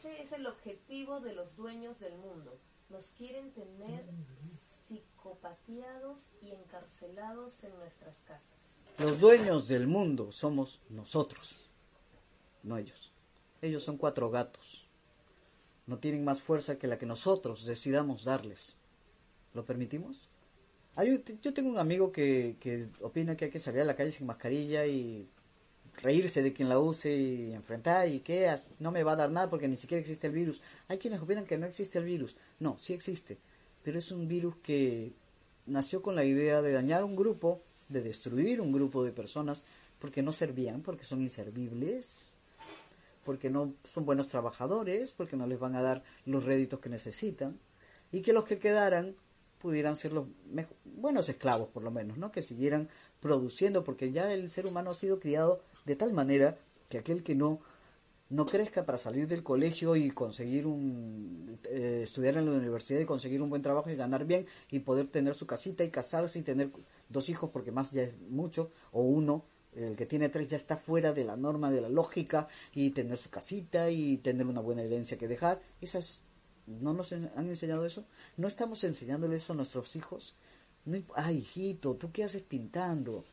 Ese es el objetivo de los dueños del mundo. Nos quieren tener psicopatiados y encarcelados en nuestras casas. Los dueños del mundo somos nosotros, no ellos. Ellos son cuatro gatos. No tienen más fuerza que la que nosotros decidamos darles. ¿Lo permitimos? Yo tengo un amigo que opina que hay que salir a la calle sin mascarilla y reírse de quien la use y enfrentar y que no me va a dar nada porque ni siquiera existe el virus. Hay quienes opinan que no existe el virus. No, sí existe, pero es un virus que nació con la idea de dañar un grupo, de destruir un grupo de personas porque no servían, porque son inservibles, porque no son buenos trabajadores, porque no les van a dar los réditos que necesitan y que los que quedaran pudieran ser los buenos esclavos por lo menos, ¿no? Que siguieran produciendo porque ya el ser humano ha sido criado de tal manera que aquel que no no crezca para salir del colegio y conseguir un eh, estudiar en la universidad y conseguir un buen trabajo y ganar bien y poder tener su casita y casarse y tener dos hijos porque más ya es mucho o uno el que tiene tres ya está fuera de la norma de la lógica y tener su casita y tener una buena herencia que dejar esas no nos han enseñado eso no estamos enseñándole eso a nuestros hijos no, ay hijito tú qué haces pintando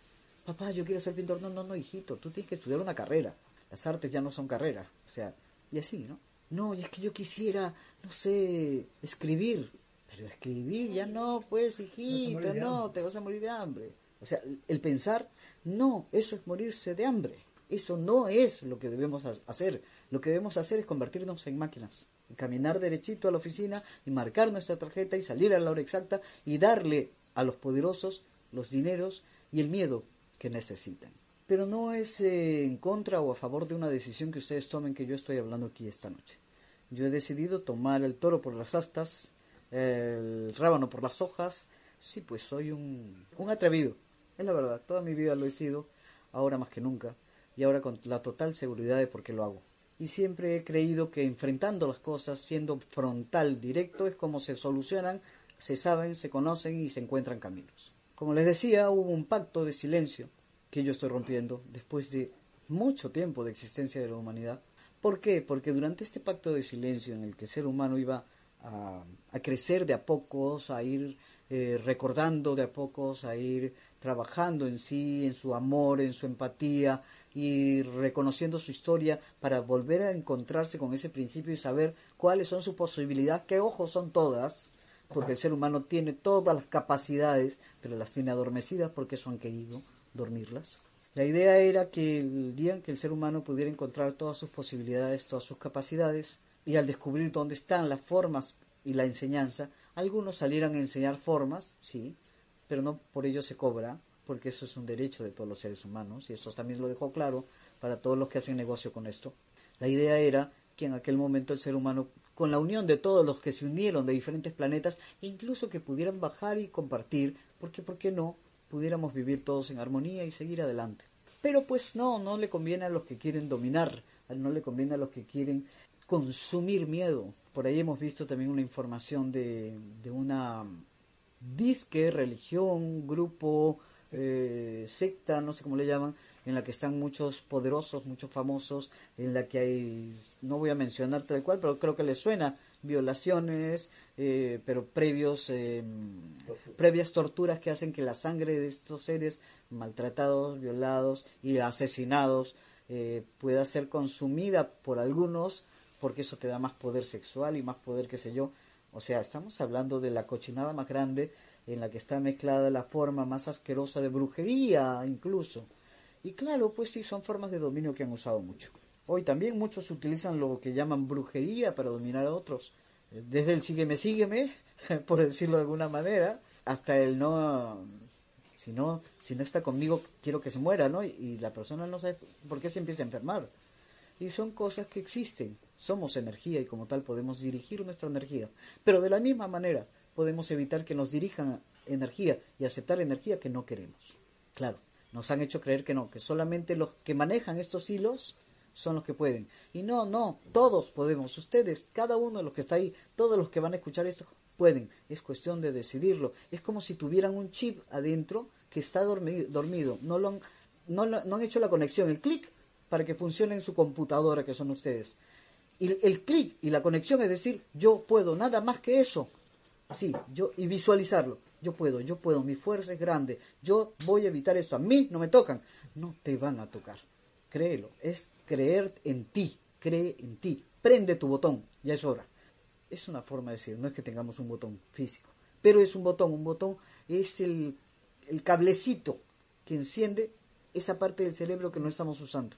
papá, yo quiero ser pintor. No, no, no, hijito, tú tienes que estudiar una carrera. Las artes ya no son carreras. O sea, y así, ¿no? No, y es que yo quisiera, no sé, escribir. Pero escribir ya no, pues, hijito, no, te vas a morir de hambre. O sea, el pensar, no, eso es morirse de hambre. Eso no es lo que debemos hacer. Lo que debemos hacer es convertirnos en máquinas. Y caminar derechito a la oficina y marcar nuestra tarjeta y salir a la hora exacta y darle a los poderosos los dineros y el miedo que necesitan. Pero no es eh, en contra o a favor de una decisión que ustedes tomen que yo estoy hablando aquí esta noche. Yo he decidido tomar el toro por las astas, el rábano por las hojas. Sí, pues soy un, un atrevido. Es la verdad, toda mi vida lo he sido, ahora más que nunca, y ahora con la total seguridad de por qué lo hago. Y siempre he creído que enfrentando las cosas, siendo frontal, directo, es como se solucionan, se saben, se conocen y se encuentran caminos. Como les decía, hubo un pacto de silencio que yo estoy rompiendo después de mucho tiempo de existencia de la humanidad. ¿Por qué? Porque durante este pacto de silencio en el que el ser humano iba a, crecer de a pocos, a ir eh, recordando de a pocos, a ir trabajando en sí, en su amor, en su empatía y reconociendo su historia para volver a encontrarse con ese principio y saber cuáles son sus posibilidades, que ojos son todas, porque el ser humano tiene todas las capacidades, pero las tiene adormecidas porque eso han querido dormirlas. La idea era que el día en que el ser humano pudiera encontrar todas sus posibilidades, todas sus capacidades, y al descubrir dónde están las formas y la enseñanza, algunos salieran a enseñar formas, sí, pero no por ello se cobra, porque eso es un derecho de todos los seres humanos, y eso también lo dejó claro para todos los que hacen negocio con esto. La idea era que en aquel momento el ser humano con la unión de todos los que se unieron de diferentes planetas, e incluso que pudieran bajar y compartir, porque, ¿por qué no? Pudiéramos vivir todos en armonía y seguir adelante. Pero pues no, no le conviene a los que quieren dominar, no le conviene a los que quieren consumir miedo. Por ahí hemos visto también una información de, de una disque, religión, grupo, eh, secta, no sé cómo le llaman, en la que están muchos poderosos, muchos famosos, en la que hay, no voy a mencionar tal cual, pero creo que les suena, violaciones, eh, pero previos, eh, previas torturas que hacen que la sangre de estos seres maltratados, violados y asesinados eh, pueda ser consumida por algunos, porque eso te da más poder sexual y más poder, qué sé yo. O sea, estamos hablando de la cochinada más grande en la que está mezclada la forma más asquerosa de brujería incluso. Y claro, pues sí, son formas de dominio que han usado mucho. Hoy también muchos utilizan lo que llaman brujería para dominar a otros. Desde el sígueme, sígueme, por decirlo de alguna manera, hasta el no, si no, si no está conmigo, quiero que se muera, ¿no? Y, la persona no sabe por qué se empieza a enfermar. Y son cosas que existen. Somos energía y como tal podemos dirigir nuestra energía. Pero de la misma manera podemos evitar que nos dirijan energía y aceptar energía que no queremos. Claro, nos han hecho creer que no, que solamente los que manejan estos hilos son los que pueden. Y no, no, todos podemos. Ustedes, cada uno de los que está ahí, todos los que van a escuchar esto, pueden. Es cuestión de decidirlo. Es como si tuvieran un chip adentro que está dormido. No, lo han, no, no han hecho la conexión, el clic, para que funcione en su computadora, que son ustedes. Y el clic y la conexión es decir, yo puedo, nada más que eso. Así, yo, y visualizarlo. Yo puedo, yo puedo, mi fuerza es grande. Yo voy a evitar eso. A mí no me tocan. No te van a tocar. Créelo. Es creer en ti. Cree en ti. Prende tu botón. Ya es hora. Es una forma de decir, no es que tengamos un botón físico. Pero es un botón. Un botón es el, el cablecito que enciende esa parte del cerebro que no estamos usando.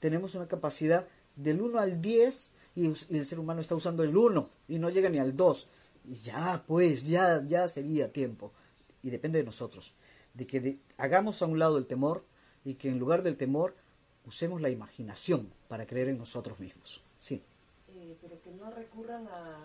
Tenemos una capacidad del 1 al 10 y el ser humano está usando el 1 y no llega ni al 2 ya, pues, ya, ya sería tiempo. Y depende de nosotros, de que hagamos a un lado el temor y que en lugar del temor usemos la imaginación para creer en nosotros mismos. Sí. Eh, pero que no recurran a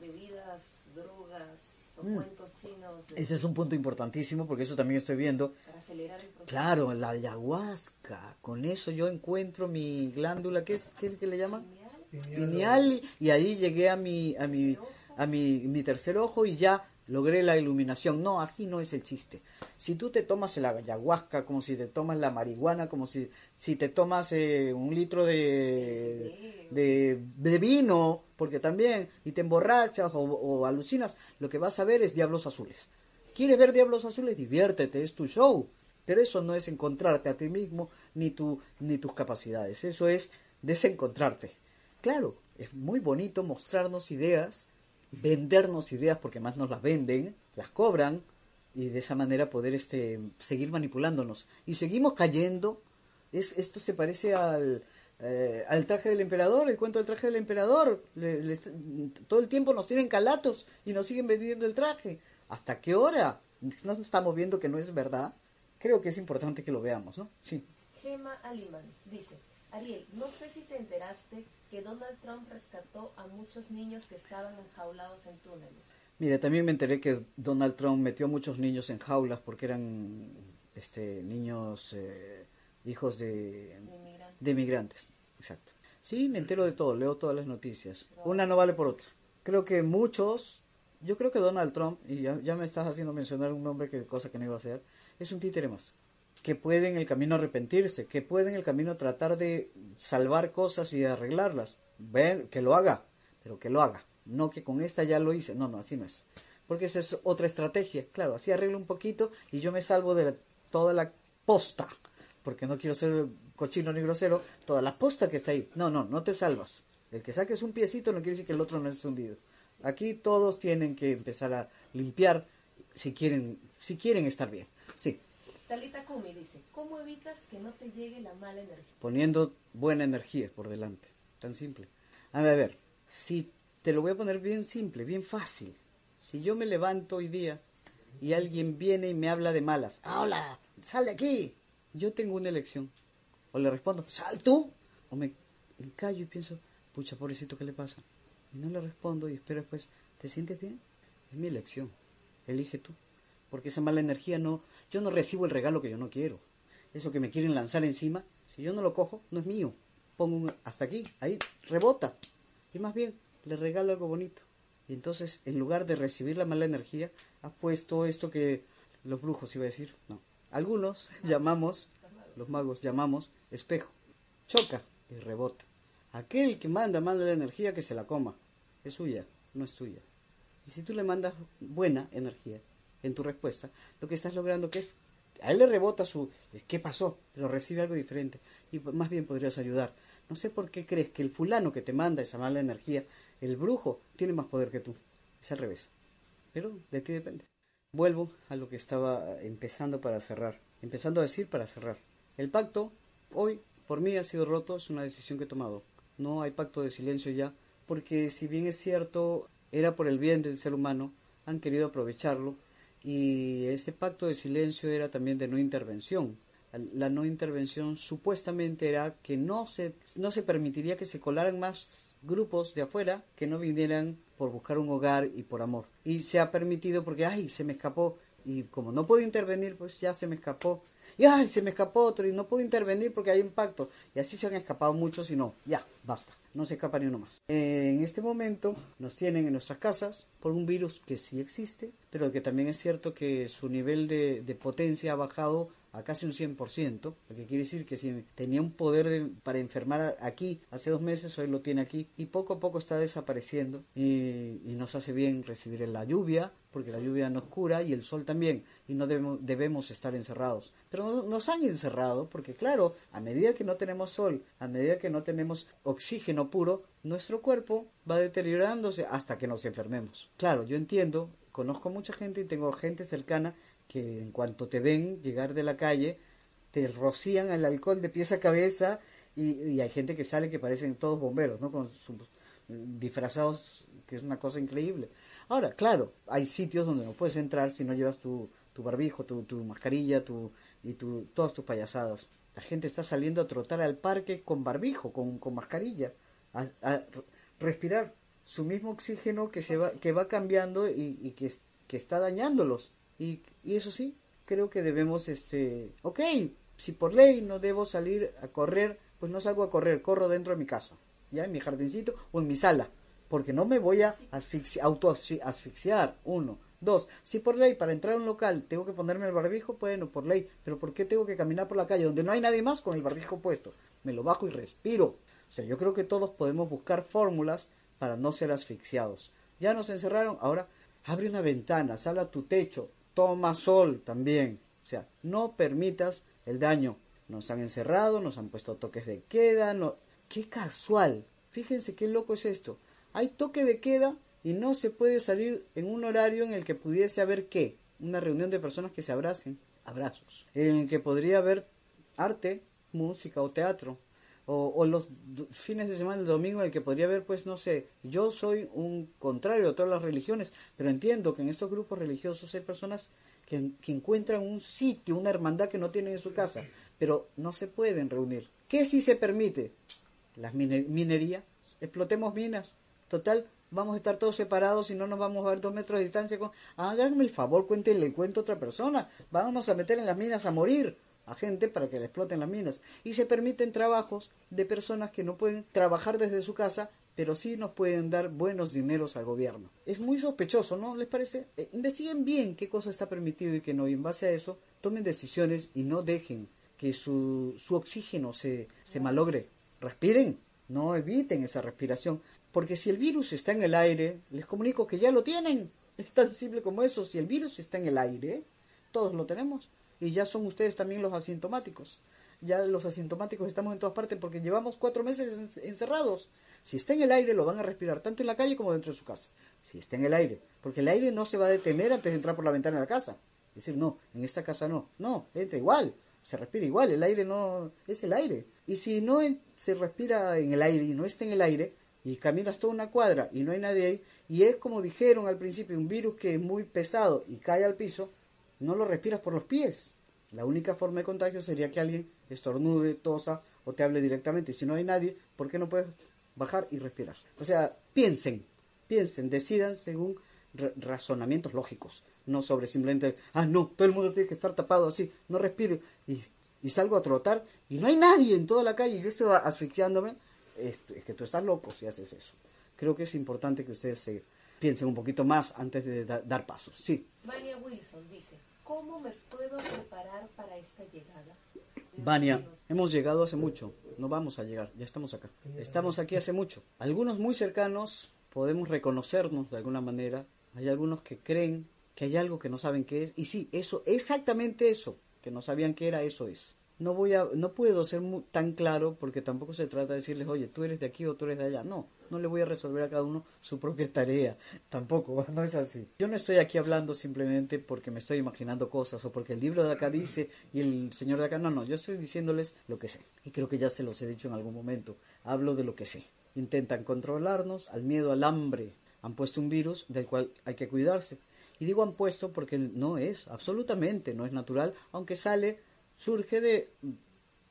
bebidas, drogas o mm. cuentos chinos. Ese es un punto importantísimo porque eso también estoy viendo. Para acelerar el proceso. Claro, la ayahuasca. Con eso yo encuentro mi glándula, ¿qué es, qué, que le llaman? Pineal. y ahí llegué a mi, a mi, a mi, mi tercer ojo y ya logré la iluminación. No, así no es el chiste. Si tú te tomas la ayahuasca, como si te tomas la marihuana, como si, si te tomas eh, un litro de, de, vino, porque también, y te emborrachas o, alucinas, lo que vas a ver es diablos azules. ¿Quieres ver diablos azules? Diviértete, es tu show. Pero eso no es encontrarte a ti mismo ni, tu, ni tus capacidades. Eso es desencontrarte. Claro, es muy bonito mostrarnos ideas vendernos ideas porque más nos las venden, las cobran y de esa manera poder este, seguir manipulándonos. Y seguimos cayendo. Es, esto se parece al, eh, al traje del emperador, el cuento del traje del emperador. todo el tiempo nos tienen calatos y nos siguen vendiendo el traje. ¿Hasta qué hora? ¿No estamos viendo que no es verdad? Creo que es importante que lo veamos, ¿no? Sí. Gema Aliman dice, Ariel, no sé si te enteraste que Donald Trump rescató a muchos niños que estaban enjaulados en túneles. Mira, también me enteré que Donald Trump metió a muchos niños en jaulas porque eran este, niños eh, hijos de, de inmigrantes. Exacto. Sí, me entero de todo, leo todas las noticias. Una no vale por otra. Creo que muchos, yo creo que Donald Trump, y ya, ya me estás haciendo mencionar un nombre que cosa que no iba a hacer, es un títere más que puede en el camino arrepentirse, que puede en el camino tratar de salvar cosas y de arreglarlas. Ven, que lo haga, pero que lo haga. No que con esta ya lo hice. No, no, así no es. Porque esa es otra estrategia. Claro, así arreglo un poquito y yo me salvo de toda la posta. Porque no quiero ser cochino ni grosero. Toda la posta que está ahí. No, no, no te salvas. El que saques un piecito no quiere decir que el otro no es hundido. Aquí todos tienen que empezar a limpiar si quieren, si quieren estar bien. Sí. Talita Kumi dice, ¿cómo evitas que no te llegue la mala energía? Poniendo buena energía por delante. Tan simple. A ver, a ver, si te lo voy a poner bien simple, bien fácil. Si yo me levanto hoy día y alguien viene y me habla de malas, ¡Hola! ¡Sal de aquí! Yo tengo una elección. O le respondo, ¡Sal tú! O me, me callo y pienso, pucha, pobrecito, ¿qué le pasa? Y no le respondo y espero después, ¿te sientes bien? Es mi elección. Elige tú porque esa mala energía no, yo no recibo el regalo que yo no quiero. Eso que me quieren lanzar encima, si yo no lo cojo, no es mío. Pongo hasta aquí, ahí, rebota. Y más bien, le regalo algo bonito. Y entonces, en lugar de recibir la mala energía, ha puesto esto que los brujos iba a decir, no. Algunos llamamos, los magos llamamos espejo. Choca y rebota. Aquel que manda, manda la energía que se la coma. Es suya, no es tuya. Y si tú le mandas buena energía, en tu respuesta, lo que estás logrando que es, a él le rebota su, ¿qué pasó? Pero recibe algo diferente y más bien podrías ayudar. No sé por qué crees que el fulano que te manda esa mala energía, el brujo, tiene más poder que tú. Es al revés. Pero de ti depende. Vuelvo a lo que estaba empezando para cerrar. Empezando a decir para cerrar. El pacto hoy por mí ha sido roto, es una decisión que he tomado. No hay pacto de silencio ya, porque si bien es cierto, era por el bien del ser humano, han querido aprovecharlo y ese pacto de silencio era también de no intervención. La no intervención supuestamente era que no se, no se permitiría que se colaran más grupos de afuera que no vinieran por buscar un hogar y por amor. Y se ha permitido porque, ay, se me escapó. Y como no puedo intervenir, pues ya se me escapó. Y se me escapó otro y no puedo intervenir porque hay un pacto. Y así se han escapado muchos y no, ya, basta no se escapa ni uno más. En este momento nos tienen en nuestras casas por un virus que sí existe, pero que también es cierto que su nivel de potencia ha bajado a casi un 100%, lo que quiere decir que si tenía un poder para enfermar aquí hace dos meses, hoy lo tiene aquí y poco a poco está desapareciendo y, nos hace bien recibir la lluvia, porque la lluvia nos cura y el sol también y no debemos, debemos estar encerrados. Pero nos han encerrado porque claro, a medida que no tenemos sol, a medida que no tenemos oxígeno puro, nuestro cuerpo va deteriorándose hasta que nos enfermemos. Claro, yo entiendo, conozco mucha gente y tengo gente cercana que en cuanto te ven llegar de la calle, te rocían el alcohol de pies a cabeza y, hay gente que sale que parecen todos bomberos, ¿no? Con sus disfrazados, que es una cosa increíble. Ahora, claro, hay sitios donde no puedes entrar si no llevas tu, tu barbijo, tu, tu mascarilla tu, y tu, todas tus payasadas. La gente está saliendo a trotar al parque con barbijo, con, con mascarilla, a, a, respirar su mismo oxígeno que se va, que va cambiando y, y que, que está dañándolos. Y, eso sí, creo que debemos, este, ok, si por ley no debo salir a correr, pues no salgo a correr, corro dentro de mi casa, ya en mi jardincito o en mi sala, porque no me voy a auto asfixiar, uno. Dos, si por ley para entrar a un local tengo que ponerme el barbijo, bueno, por ley, pero ¿por qué tengo que caminar por la calle donde no hay nadie más con el barbijo puesto? Me lo bajo y respiro. O sea, yo creo que todos podemos buscar fórmulas para no ser asfixiados. Ya nos encerraron, ahora abre una ventana, sal a tu techo, toma sol también. O sea, no permitas el daño. Nos han encerrado, nos han puesto toques de queda. No... Qué casual. Fíjense qué loco es esto. Hay toque de queda y no se puede salir en un horario en el que pudiese haber qué? Una reunión de personas que se abracen. Abrazos. En el que podría haber arte, música o teatro o, los fines de semana, el domingo, en el que podría haber, pues, no sé, yo soy un contrario a todas las religiones, pero entiendo que en estos grupos religiosos hay personas que, encuentran un sitio, una hermandad que no tienen en su casa, pero no se pueden reunir. ¿Qué si se permite? Las minería, explotemos minas, total, vamos a estar todos separados y no nos vamos a ver dos metros de distancia. Con... Háganme el favor, cuéntenle cuento a otra persona. Vamos a meter en las minas a morir a gente para que le exploten las minas. Y se permiten trabajos de personas que no pueden trabajar desde su casa, pero sí nos pueden dar buenos dineros al gobierno. Es muy sospechoso, ¿no les parece? Eh, investiguen bien qué cosa está permitido y qué no, y en base a eso tomen decisiones y no dejen que su, su oxígeno se, se malogre. Respiren, no eviten esa respiración, porque si el virus está en el aire, les comunico que ya lo tienen. Es tan simple como eso, si el virus está en el aire, todos lo tenemos y ya son ustedes también los asintomáticos. Ya los asintomáticos estamos en todas partes porque llevamos cuatro meses encerrados. Si está en el aire lo van a respirar tanto en la calle como dentro de su casa. Si está en el aire, porque el aire no se va a detener antes de entrar por la ventana de la casa. Es decir, no, en esta casa no. No, entra igual, se respira igual, el aire no es el aire. Y si no se respira en el aire y no está en el aire, y caminas toda una cuadra y no hay nadie ahí, y es como dijeron al principio, un virus que es muy pesado y cae al piso, no lo respiras por los pies. La única forma de contagio sería que alguien estornude, tosa o te hable directamente. Si no hay nadie, ¿por qué no puedes bajar y respirar? O sea, piensen, piensen, decidan según razonamientos lógicos, no sobre simplemente, ah, no, todo el mundo tiene que estar tapado así, no respire y, salgo a trotar y no hay nadie en toda la calle y yo estoy asfixiándome. Es, es que tú estás loco si haces eso. Creo que es importante que ustedes se piensen un poquito más antes de dar pasos. Sí. Vania Wilson dice, ¿Cómo me puedo preparar para esta llegada? Vania, hemos llegado hace mucho, no vamos a llegar, ya estamos acá. Estamos aquí hace mucho. Algunos muy cercanos podemos reconocernos de alguna manera, hay algunos que creen que hay algo que no saben qué es, y sí, eso, exactamente eso, que no sabían qué era, eso es. no voy a, no puedo ser tan claro porque tampoco se trata de decirles, oye, tú eres de aquí o tú eres de allá. No, no le voy a resolver a cada uno su propia tarea. Tampoco, no es así. Yo no estoy aquí hablando simplemente porque me estoy imaginando cosas o porque el libro de acá dice y el señor de acá, no, no, yo estoy diciéndoles lo que sé. Y creo que ya se los he dicho en algún momento. Hablo de lo que sé. Intentan controlarnos al miedo, al hambre. Han puesto un virus del cual hay que cuidarse. Y digo han puesto porque no es, absolutamente no es natural, aunque sale surge de,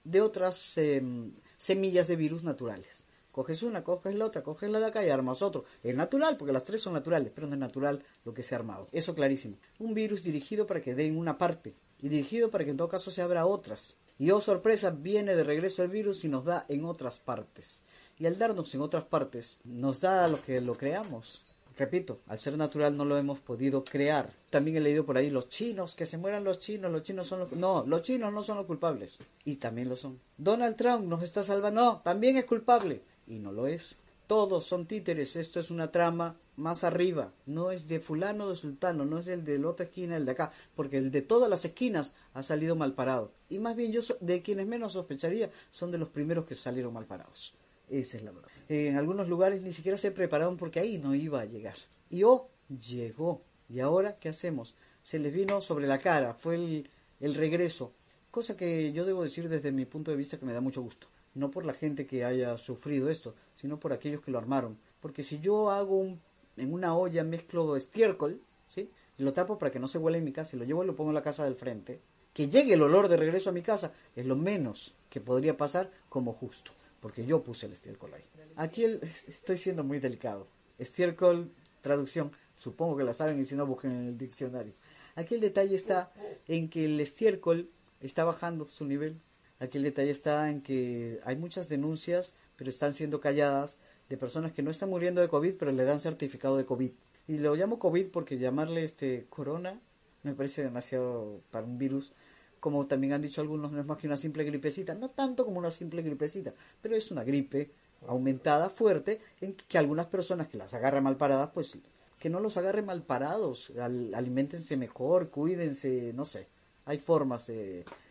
de otras em, semillas de virus naturales. Coges una, coges la otra, coges la de acá y armas otro. Es natural, porque las tres son naturales, pero no es natural lo que se ha armado. Eso clarísimo. Un virus dirigido para que dé en una parte y dirigido para que en todo caso se abra otras. Y oh sorpresa, viene de regreso el virus y nos da en otras partes. Y al darnos en otras partes, nos da lo que lo creamos. Repito, al ser natural no lo hemos podido crear. También he leído por ahí los chinos, que se mueran los chinos, los chinos son los... No, los chinos no son los culpables. Y también lo son. Donald Trump nos está salvando. No, también es culpable. Y no lo es. Todos son títeres. Esto es una trama más arriba. No es de fulano de sultano, no es el de la otra esquina, el de acá. Porque el de todas las esquinas ha salido mal parado. Y más bien yo de quienes menos sospecharía son de los primeros que salieron mal parados. Esa es la verdad. En algunos lugares ni siquiera se prepararon porque ahí no iba a llegar. Y oh, llegó. ¿Y ahora qué hacemos? Se les vino sobre la cara, fue el, el regreso. Cosa que yo debo decir desde mi punto de vista que me da mucho gusto. No por la gente que haya sufrido esto, sino por aquellos que lo armaron. Porque si yo hago en una olla mezclo estiércol, ¿sí? Lo tapo para que no se huela en mi casa y lo llevo y lo pongo en la casa del frente, que llegue el olor de regreso a mi casa es lo menos que podría pasar como justo porque yo puse el estiércol ahí. Aquí estoy siendo muy delicado. Estiércol, traducción, supongo que la saben y si no busquen en el diccionario. Aquí el detalle está en que el estiércol está bajando su nivel. Aquí el detalle está en que hay muchas denuncias, pero están siendo calladas de personas que no están muriendo de COVID, pero le dan certificado de COVID. Y lo llamo COVID porque llamarle este corona me parece demasiado para un virus como también han dicho algunos, no es más que una simple gripecita, no tanto como una simple gripecita, pero es una gripe aumentada, fuerte, en que algunas personas que las agarran mal paradas, pues que no los agarren mal parados, alimentense mejor, cuídense, no sé, hay formas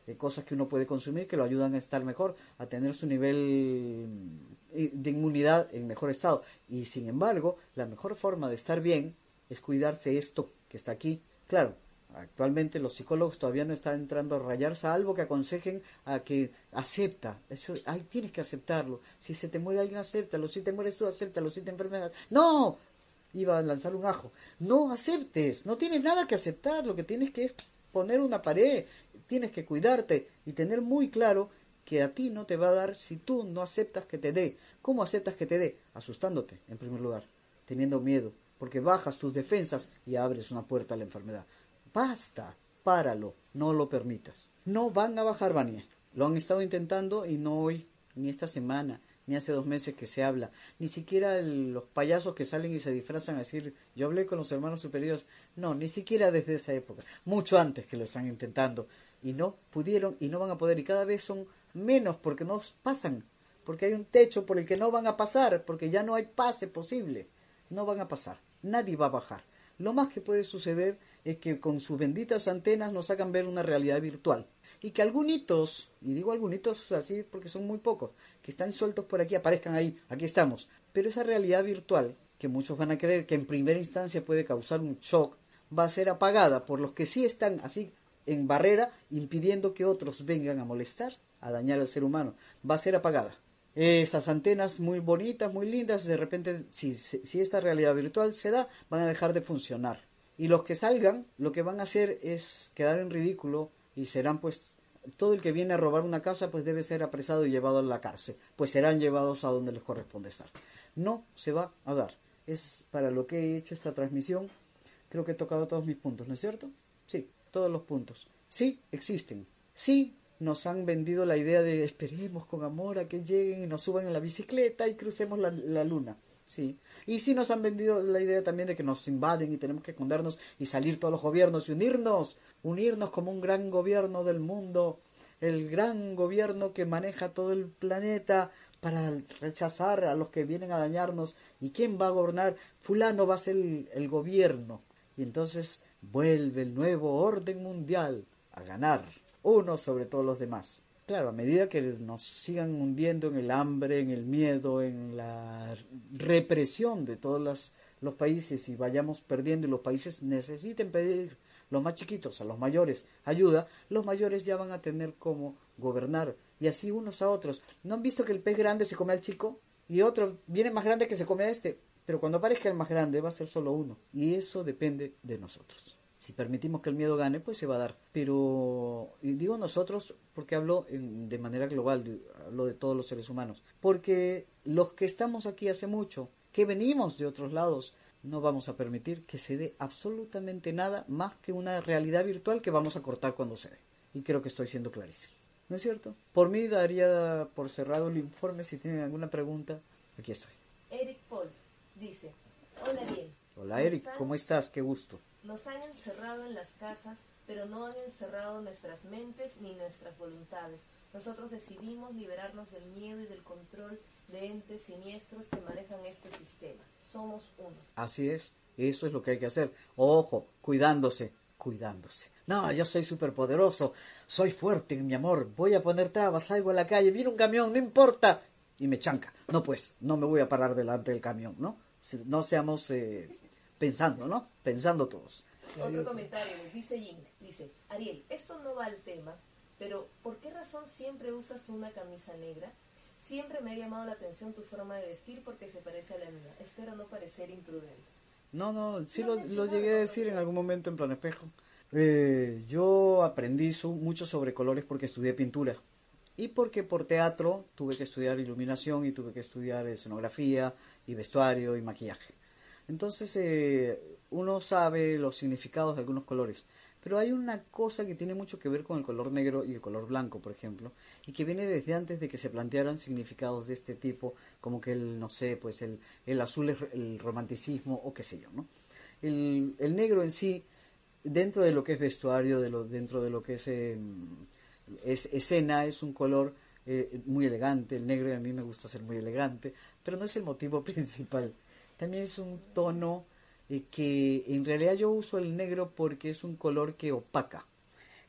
de, cosas que uno puede consumir que lo ayudan a estar mejor, a tener su nivel eh, de inmunidad en mejor estado. Y sin embargo, la mejor forma de estar bien es cuidarse esto que está aquí. Claro, Actualmente los psicólogos todavía no están entrando a rayar, salvo que aconsejen a que acepta. Eso, ay, tienes que aceptarlo. Si se te muere alguien, acéptalo. Si te mueres tú, acéptalo. Si te enfermas, no. Iba a lanzar un ajo. No aceptes. No tienes nada que aceptar. Lo que tienes que es poner una pared. Tienes que cuidarte y tener muy claro que a ti no te va a dar si tú no aceptas que te dé. ¿Cómo aceptas que te dé? Asustándote, en primer lugar, teniendo miedo, porque bajas tus defensas y abres una puerta a la enfermedad. Basta, páralo, no lo permitas. No van a bajar, Vania. Lo han estado intentando y no hoy, ni esta semana, ni hace dos meses que se habla. Ni siquiera los payasos que salen y se disfrazan a decir, yo hablé con los hermanos superiores. No, ni siquiera desde esa época. Mucho antes que lo están intentando. Y no pudieron y no van a poder. Y cada vez son menos porque no pasan. Porque hay un techo por el que no van a pasar. Porque ya no hay pase posible. No van a pasar. Nadie va a bajar. Lo más que puede suceder es que con sus benditas antenas nos hagan ver una realidad virtual. Y que algunos, y digo algunos así porque son muy pocos, que están sueltos por aquí, aparezcan ahí, aquí estamos. Pero esa realidad virtual, que muchos van a creer que en primera instancia puede causar un shock, va a ser apagada por los que sí están así en barrera, impidiendo que otros vengan a molestar, a dañar al ser humano. Va a ser apagada. Esas antenas muy bonitas, muy lindas, de repente, si, si esta realidad virtual se da, van a dejar de funcionar y los que salgan, lo que van a hacer es quedar en ridículo y serán pues todo el que viene a robar una casa pues debe ser apresado y llevado a la cárcel, pues serán llevados a donde les corresponde estar. No se va a dar. Es para lo que he hecho esta transmisión. Creo que he tocado todos mis puntos, ¿no es cierto? Sí, todos los puntos. Sí, existen. Sí, nos han vendido la idea de esperemos con amor a que lleguen y nos suban en la bicicleta y crucemos la, la luna. Sí, y sí nos han vendido la idea también de que nos invaden y tenemos que escondernos y salir todos los gobiernos y unirnos, unirnos como un gran gobierno del mundo, el gran gobierno que maneja todo el planeta para rechazar a los que vienen a dañarnos. ¿Y quién va a gobernar? Fulano va a ser el, el gobierno. Y entonces vuelve el nuevo orden mundial a ganar, uno sobre todos los demás. Claro, a medida que nos sigan hundiendo en el hambre, en el miedo, en la represión de todos los países y vayamos perdiendo y los países necesiten pedir los más chiquitos a los mayores ayuda, los mayores ya van a tener cómo gobernar y así unos a otros. ¿No han visto que el pez grande se come al chico? Y otro viene más grande que se come a este. Pero cuando aparezca el más grande va a ser solo uno. Y eso depende de nosotros. Si permitimos que el miedo gane, pues se va a dar. Pero digo nosotros porque hablo de manera global, hablo de todos los seres humanos. Porque los que estamos aquí hace mucho, que venimos de otros lados, no vamos a permitir que se dé absolutamente nada más que una realidad virtual que vamos a cortar cuando se dé. Y creo que estoy siendo clarísimo. ¿No es cierto? Por mí daría por cerrado el informe. Si tienen alguna pregunta, aquí estoy. Eric dice, hola Ariel. Hola Eric, ¿cómo estás? Qué gusto. Nos han encerrado en las casas, pero no han encerrado nuestras mentes ni nuestras voluntades. Nosotros decidimos liberarnos del miedo y del control de entes siniestros que manejan este sistema. Somos uno. Así es, eso es lo que hay que hacer. Ojo, cuidándose, cuidándose. No, yo soy poderoso, soy fuerte, mi amor, voy a poner trabas, salgo a la calle, viene un camión, no importa. Y me chanca. No, pues, no me voy a parar delante del camión, ¿no? No seamos eh, pensando, ¿no? Pensando todos. Otro comentario, dice Jing, dice, Ariel, esto no va al tema, pero ¿por qué razón siempre usas una camisa negra? Siempre me ha llamado la atención tu forma de vestir porque se parece a la mía. Espero no parecer imprudente. No, no, sí lo, llegué a decir en algún momento en plan espejo. Eh, yo aprendí mucho sobre colores porque estudié pintura y porque por teatro tuve que estudiar iluminación y tuve que estudiar escenografía y vestuario y maquillaje. Entonces eh, uno sabe los significados de algunos colores. Pero hay una cosa que tiene mucho que ver con el color negro y el color blanco, por ejemplo, y que viene desde antes de que se plantearan significados de este tipo, como que el, no sé, pues el, el azul es el romanticismo o qué sé yo, ¿no? El, el negro en sí, dentro de lo que es vestuario, de lo, dentro de lo que es, em, es escena, es un color eh, muy elegante, el negro a mí me gusta ser muy elegante, pero no es el motivo principal. También es un tono que en realidad yo uso el negro porque es un color que opaca.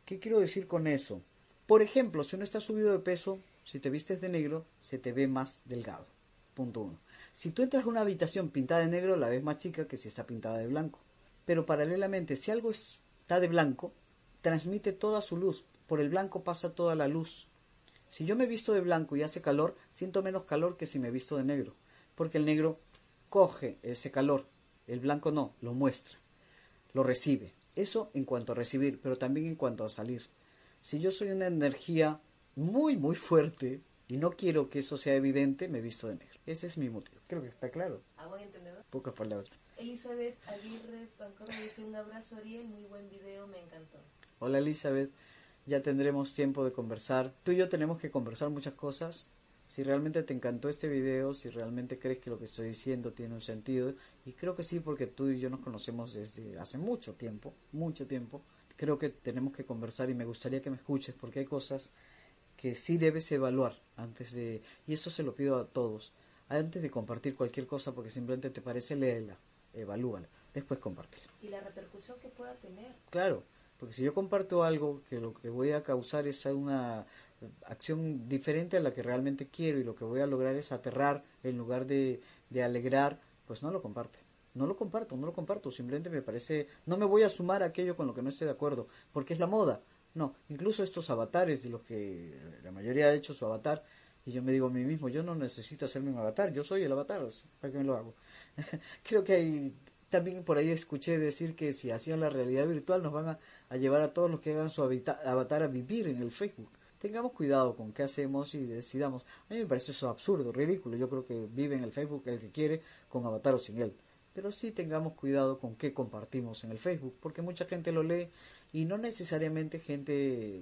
¿Qué quiero decir con eso? Por ejemplo, si uno está subido de peso, si te vistes de negro, se te ve más delgado. Punto uno. Si tú entras a una habitación pintada de negro, la ves más chica que si está pintada de blanco. Pero paralelamente, si algo está de blanco, transmite toda su luz. Por el blanco pasa toda la luz. Si yo me visto de blanco y hace calor, siento menos calor que si me visto de negro. Porque el negro coge ese calor el blanco no, lo muestra, lo recibe. Eso en cuanto a recibir, pero también en cuanto a salir. Si yo soy una energía muy, muy fuerte y no quiero que eso sea evidente, me visto de negro. Ese es mi motivo. Creo que está claro. ¿A buen entendedor? Pocas palabras. Elizabeth Aguirre Pancoro dice un abrazo Ariel, muy buen video, me encantó. Hola Elizabeth, ya tendremos tiempo de conversar. Tú y yo tenemos que conversar muchas cosas si realmente te encantó este video, si realmente crees que lo que estoy diciendo tiene un sentido, y creo que sí porque tú y yo nos conocemos desde hace mucho tiempo, mucho tiempo, creo que tenemos que conversar y me gustaría que me escuches porque hay cosas que sí debes evaluar antes de, y eso se lo pido a todos, antes de compartir cualquier cosa porque simplemente te parece, léela, evalúala, después compartir. Y la repercusión que pueda tener. Claro, porque si yo comparto algo que lo que voy a causar es una acción diferente a la que realmente quiero y lo que voy a lograr es aterrar en lugar de, de alegrar, pues no lo comparte. No lo comparto, no lo comparto, simplemente me parece, no me voy a sumar a aquello con lo que no esté de acuerdo, porque es la moda. No, incluso estos avatares de los que la mayoría ha hecho su avatar, y yo me digo a mí mismo, yo no necesito hacerme un avatar, yo soy el avatar, ¿para qué me lo hago? Creo que hay, también por ahí escuché decir que si hacían la realidad virtual nos van a, llevar a todos los que hagan su avatar a vivir en el Facebook tengamos cuidado con qué hacemos y decidamos. A mí me parece eso absurdo, ridículo. Yo creo que vive en el Facebook el que quiere, con avatar o sin él. Pero sí tengamos cuidado con qué compartimos en el Facebook, porque mucha gente lo lee y no necesariamente gente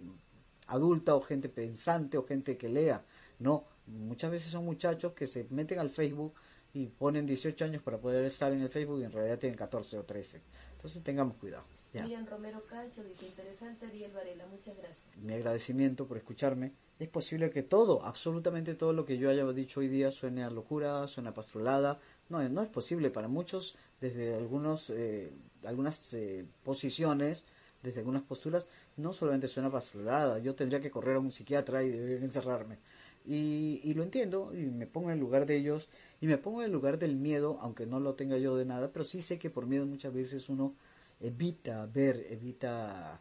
adulta o gente pensante o gente que lea. No, muchas veces son muchachos que se meten al Facebook y ponen 18 años para poder estar en el Facebook y en realidad tienen 14 o 13. Entonces tengamos cuidado. Miriam Romero Cancho dice, interesante Ariel Varela, muchas gracias. Mi agradecimiento por escucharme. Es posible que todo, absolutamente todo lo que yo haya dicho hoy día suene a locura, suene a pastrolada. No, no es posible para muchos, desde algunos, eh, algunas eh, posiciones, desde algunas posturas, no solamente suena basurada, yo tendría que correr a un psiquiatra y debería encerrarme. Y, y, lo entiendo y me pongo en el lugar de ellos y me pongo en el lugar del miedo, aunque no lo tenga yo de nada, pero sí sé que por miedo muchas veces uno evita ver, evita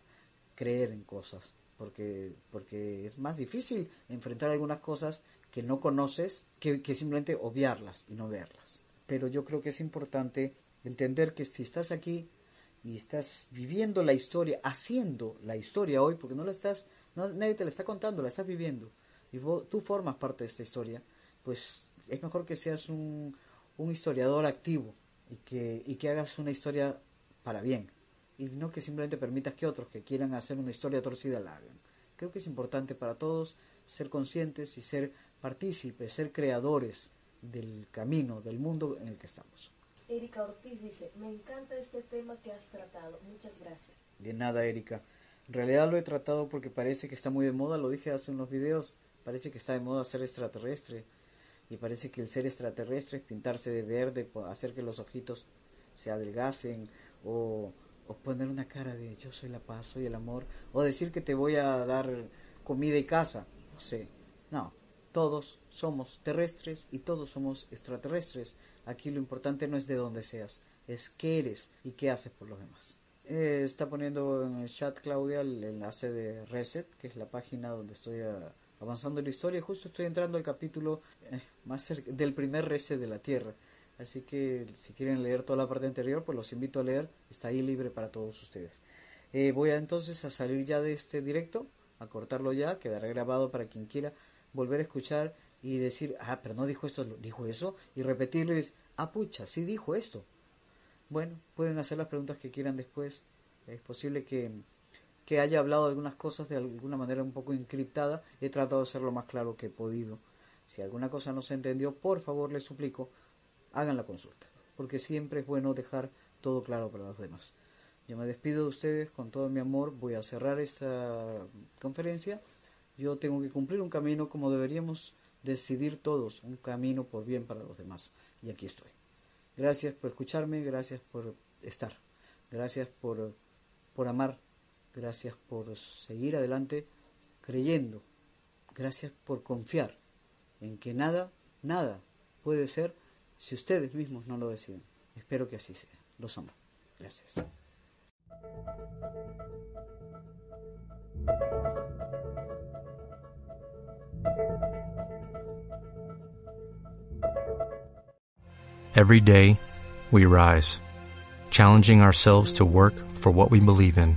creer en cosas, porque, porque es más difícil enfrentar algunas cosas que no conoces que, que simplemente obviarlas y no verlas. Pero yo creo que es importante entender que si estás aquí y estás viviendo la historia, haciendo la historia hoy, porque no la estás, no, nadie te la está contando, la estás viviendo, y tú formas parte de esta historia, pues es mejor que seas un, un historiador activo y que, y que hagas una historia para bien, y no que simplemente permitas que otros que quieran hacer una historia torcida la hagan. Creo que es importante para todos ser conscientes y ser partícipes, ser creadores del camino, del mundo en el que estamos. Erika Ortiz dice, me encanta este tema que has tratado. Muchas gracias. De nada, Erika. En realidad lo he tratado porque parece que está muy de moda, lo dije hace unos videos, parece que está de moda ser extraterrestre. Y parece que el ser extraterrestre es pintarse de verde, hacer que los ojitos se adelgacen o, poner una cara de yo soy la paz, soy el amor, o decir que te voy a dar comida y casa. No sé. No, todos somos terrestres y todos somos extraterrestres. Aquí lo importante no es de dónde seas, es qué eres y qué haces por los demás. Eh, está poniendo en el chat Claudia el enlace de Reset, que es la página donde estoy ah, avanzando en la historia. Justo estoy entrando al capítulo eh, más del primer Reset de la Tierra. Así que si quieren leer toda la parte anterior, pues los invito a leer. Está ahí libre para todos ustedes. Eh, voy a, entonces a salir ya de este directo, a cortarlo ya, quedará grabado para quien quiera volver a escuchar y decir, ah, pero no dijo esto, dijo eso, y decir, ah, pucha, sí dijo esto. Bueno, pueden hacer las preguntas que quieran después. Es posible que, que haya hablado algunas cosas de alguna manera un poco encriptada. He tratado de ser lo más claro que he podido. Si alguna cosa no se entendió, por favor les suplico, hagan la consulta. Porque siempre es bueno dejar todo claro para los demás. Yo me despido de ustedes con todo mi amor. Voy a cerrar esta conferencia yo tengo que cumplir un camino como deberíamos decidir todos, un camino por bien para los demás. Y aquí estoy. Gracias por escucharme, gracias por estar, gracias por, por amar, gracias por seguir adelante creyendo, gracias por confiar en que nada, nada puede ser si ustedes mismos no lo deciden. Espero que así sea. Los amo. Gracias. Every day, we rise, challenging ourselves to work for what we believe in.